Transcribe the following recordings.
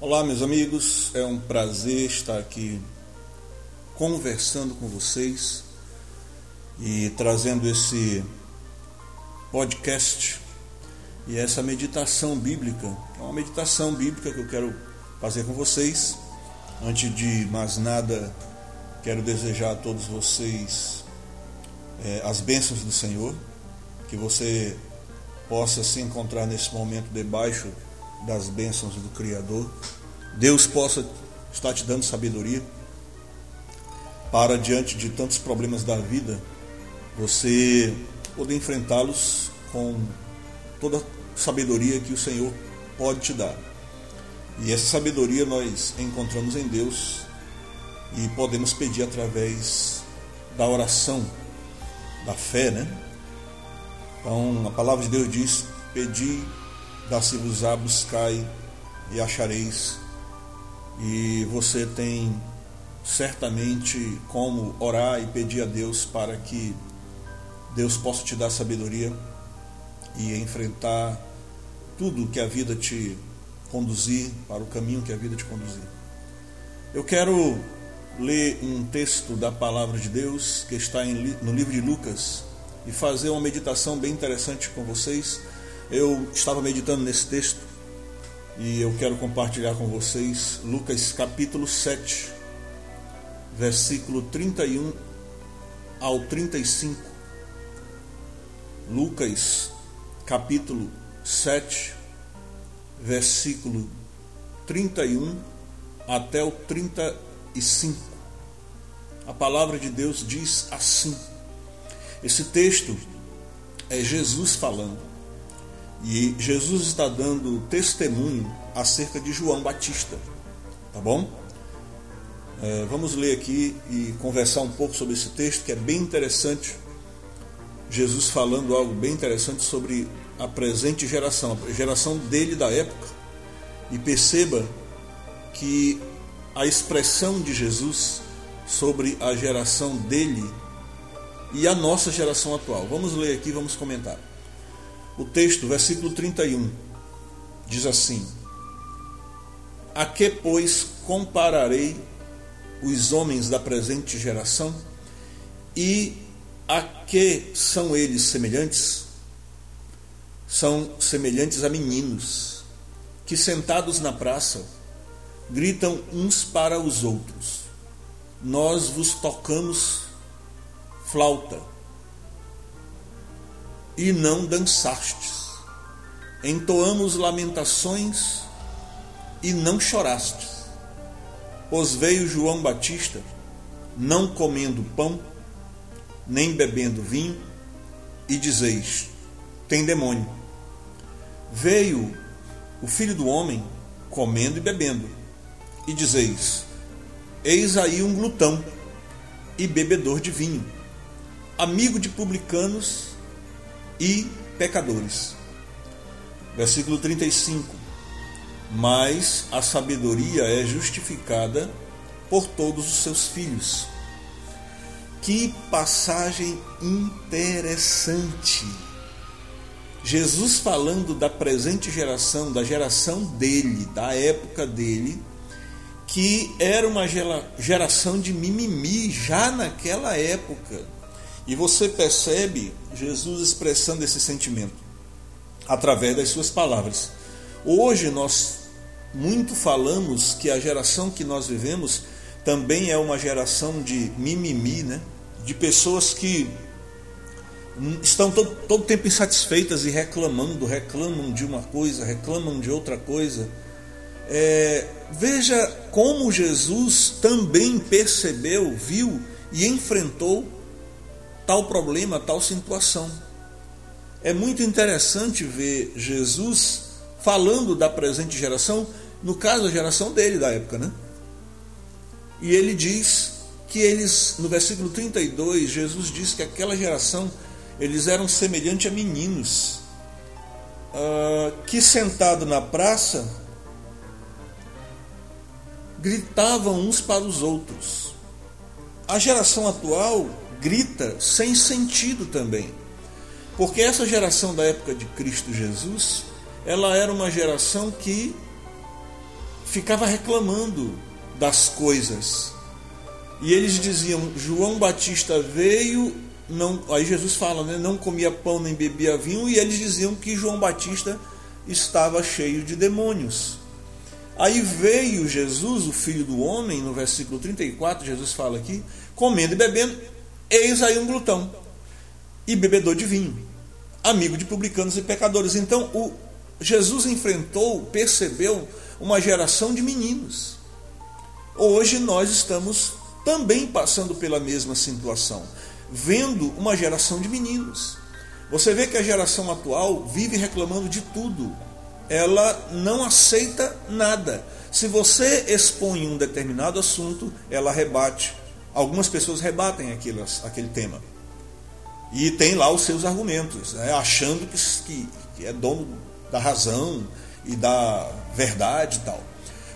Olá, meus amigos, é um prazer estar aqui conversando com vocês e trazendo esse podcast e essa meditação bíblica. É uma meditação bíblica que eu quero fazer com vocês. Antes de mais nada, quero desejar a todos vocês é, as bênçãos do Senhor, que você possa se encontrar nesse momento debaixo das bênçãos do Criador. Deus possa estar te dando sabedoria para, diante de tantos problemas da vida, você poder enfrentá-los com toda a sabedoria que o Senhor pode te dar. E essa sabedoria nós encontramos em Deus e podemos pedir através da oração, da fé, né? Então a palavra de Deus diz: Pedi dá-se-vos-á, buscai e achareis. E você tem certamente como orar e pedir a Deus para que Deus possa te dar sabedoria e enfrentar tudo que a vida te conduzir, para o caminho que a vida te conduzir. Eu quero ler um texto da palavra de Deus que está no livro de Lucas e fazer uma meditação bem interessante com vocês eu estava meditando nesse texto e eu quero compartilhar com vocês Lucas capítulo 7, versículo 31 ao 35. Lucas capítulo 7, versículo 31 até o 35. A palavra de Deus diz assim. Esse texto é Jesus falando. E Jesus está dando testemunho acerca de João Batista. Tá bom? É, vamos ler aqui e conversar um pouco sobre esse texto que é bem interessante. Jesus falando algo bem interessante sobre a presente geração, a geração dele da época. E perceba que a expressão de Jesus sobre a geração dele e a nossa geração atual. Vamos ler aqui, vamos comentar. O texto, versículo 31, diz assim: A que, pois, compararei os homens da presente geração? E a que são eles semelhantes? São semelhantes a meninos que, sentados na praça, gritam uns para os outros: Nós vos tocamos flauta e não dançastes. Entoamos lamentações e não chorastes. Pois veio João Batista, não comendo pão, nem bebendo vinho, e dizeis: tem demônio. Veio o filho do homem, comendo e bebendo, e dizeis: eis aí um glutão e bebedor de vinho, amigo de publicanos e pecadores. Versículo 35. Mas a sabedoria é justificada por todos os seus filhos. Que passagem interessante. Jesus falando da presente geração, da geração dele, da época dele, que era uma geração de mimimi já naquela época e você percebe Jesus expressando esse sentimento através das suas palavras. Hoje nós muito falamos que a geração que nós vivemos também é uma geração de mimimi, né? de pessoas que estão todo, todo tempo insatisfeitas e reclamando, reclamam de uma coisa, reclamam de outra coisa. É, veja como Jesus também percebeu, viu e enfrentou tal problema, tal situação. É muito interessante ver Jesus falando da presente geração, no caso a geração dele da época, né? E ele diz que eles, no versículo 32, Jesus diz que aquela geração eles eram semelhantes a meninos uh, que sentado na praça gritavam uns para os outros. A geração atual grita sem sentido também. Porque essa geração da época de Cristo Jesus, ela era uma geração que ficava reclamando das coisas. E eles diziam: João Batista veio, não, aí Jesus fala, né, não comia pão nem bebia vinho, e eles diziam que João Batista estava cheio de demônios. Aí veio Jesus, o filho do homem, no versículo 34, Jesus fala aqui, comendo e bebendo, eis aí um glutão e bebedor de vinho, amigo de publicanos e pecadores. Então, o Jesus enfrentou, percebeu uma geração de meninos. Hoje nós estamos também passando pela mesma situação, vendo uma geração de meninos. Você vê que a geração atual vive reclamando de tudo. Ela não aceita nada. Se você expõe um determinado assunto, ela rebate. Algumas pessoas rebatem aquele, aquele tema. E tem lá os seus argumentos, né? achando que, que é dono da razão e da verdade e tal.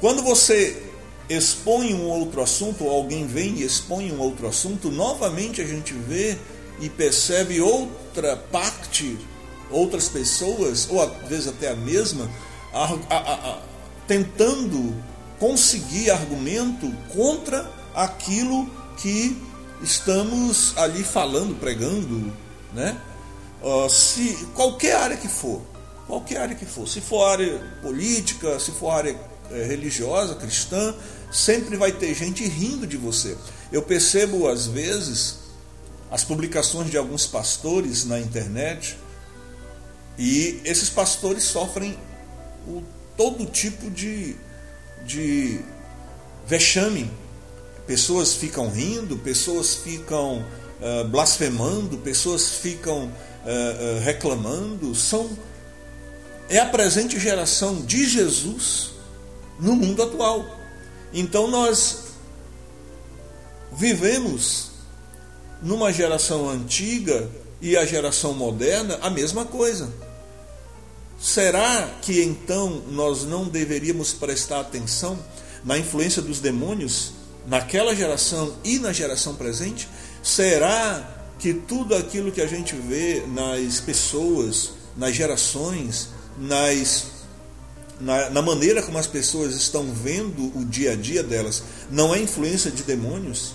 Quando você expõe um outro assunto, ou alguém vem e expõe um outro assunto, novamente a gente vê e percebe outra parte, outras pessoas, ou às vezes até a mesma, a, a, a, tentando conseguir argumento contra aquilo que estamos ali falando, pregando, né? Uh, se qualquer área que for, qualquer área que for, se for área política, se for área é, religiosa, cristã, sempre vai ter gente rindo de você. Eu percebo às vezes as publicações de alguns pastores na internet e esses pastores sofrem o, todo tipo de, de vexame. Pessoas ficam rindo, pessoas ficam uh, blasfemando, pessoas ficam uh, uh, reclamando. São é a presente geração de Jesus no mundo atual. Então nós vivemos numa geração antiga e a geração moderna a mesma coisa. Será que então nós não deveríamos prestar atenção na influência dos demônios naquela geração e na geração presente? Será que tudo aquilo que a gente vê nas pessoas, nas gerações, nas na, na, maneira como as pessoas estão vendo o dia a dia delas, não é influência de demônios,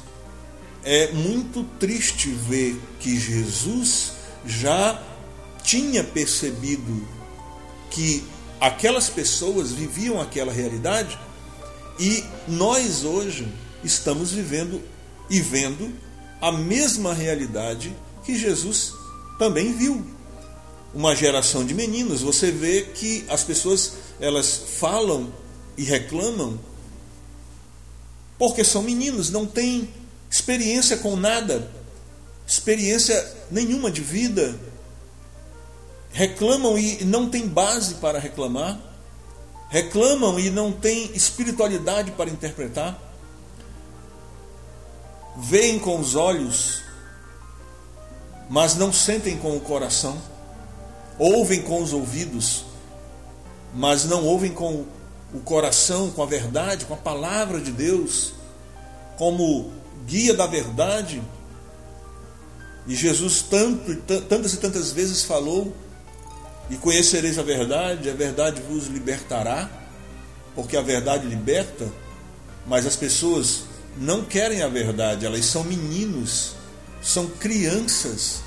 é muito triste ver que Jesus já tinha percebido que aquelas pessoas viviam aquela realidade e nós hoje estamos vivendo e vendo a mesma realidade que Jesus também viu uma geração de meninos, você vê que as pessoas elas falam e reclamam porque são meninos, não têm experiência com nada, experiência nenhuma de vida. Reclamam e não têm base para reclamar. Reclamam e não têm espiritualidade para interpretar. Veem com os olhos, mas não sentem com o coração ouvem com os ouvidos, mas não ouvem com o coração, com a verdade, com a palavra de Deus, como guia da verdade. E Jesus tanto, tantas e tantas vezes falou: E conhecereis a verdade, a verdade vos libertará, porque a verdade liberta, mas as pessoas não querem a verdade, elas são meninos, são crianças,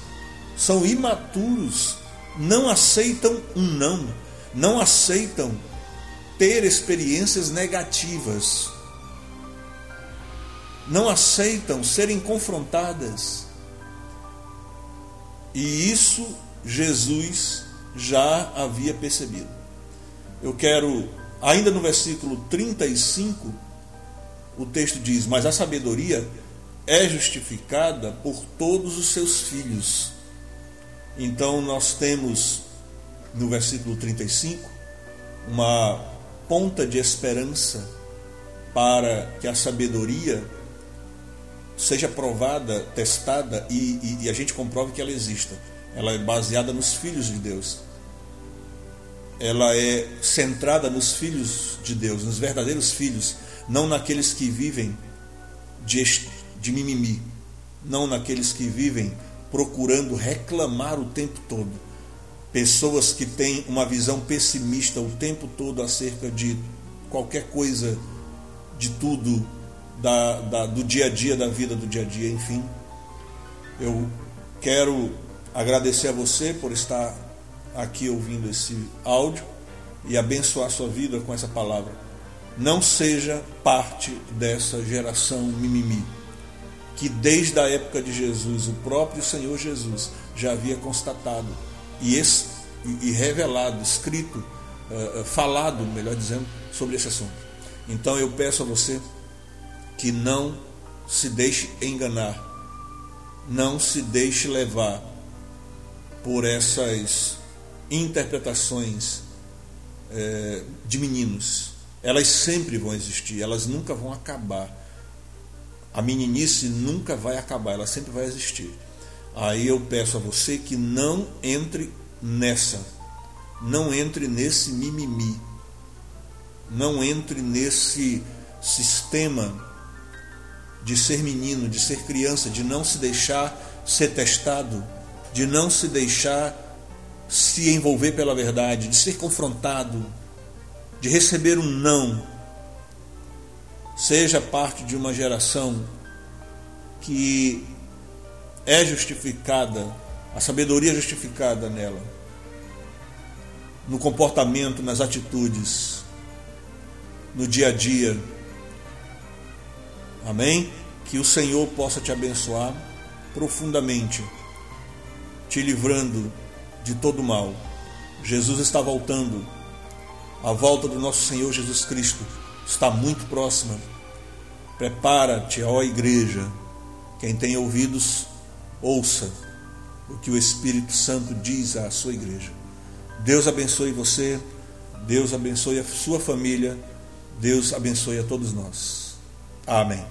são imaturos, não aceitam um não, não aceitam ter experiências negativas, não aceitam serem confrontadas. E isso Jesus já havia percebido. Eu quero, ainda no versículo 35, o texto diz: Mas a sabedoria é justificada por todos os seus filhos. Então nós temos no versículo 35 uma ponta de esperança para que a sabedoria seja provada, testada e, e, e, a gente comprove que ela exista. Ela é baseada nos filhos de Deus. Ela é centrada nos filhos de Deus, nos verdadeiros filhos, não naqueles que vivem de, de mimimi, não naqueles que vivem procurando reclamar o tempo todo. Pessoas que têm uma visão pessimista o tempo todo acerca de qualquer coisa de tudo da, da, do dia a dia, da vida do dia a dia, enfim. Eu quero agradecer a você por estar aqui ouvindo esse áudio e abençoar sua vida com essa palavra. Não seja parte dessa geração mimimi, que desde a época de Jesus, o próprio Senhor Jesus já havia constatado e, e revelado, escrito, uh, falado, melhor dizendo, sobre esse assunto. Então eu peço a você que não se deixe enganar, não se deixe levar por essas interpretações é, de meninos. Elas sempre vão existir, elas nunca vão acabar. A meninice nunca vai acabar, ela sempre vai existir. Aí eu peço a você que não entre nessa, não entre nesse mimimi, não entre nesse sistema de ser menino, de ser criança, de não se deixar ser testado, de não se deixar se envolver pela verdade, de ser confrontado, de receber um não. Seja parte de uma geração que é justificada, a sabedoria é justificada nela, no comportamento, nas atitudes, no dia a dia. Amém? Que o Senhor possa te abençoar profundamente, te livrando de todo mal. Jesus está voltando. A volta do nosso Senhor Jesus Cristo está muito próxima. Prepara-te, ó igreja. Quem tem ouvidos, ouça o que o Espírito Santo diz à sua igreja. Deus abençoe você, Deus abençoe a sua família, Deus abençoe a todos nós. Amém.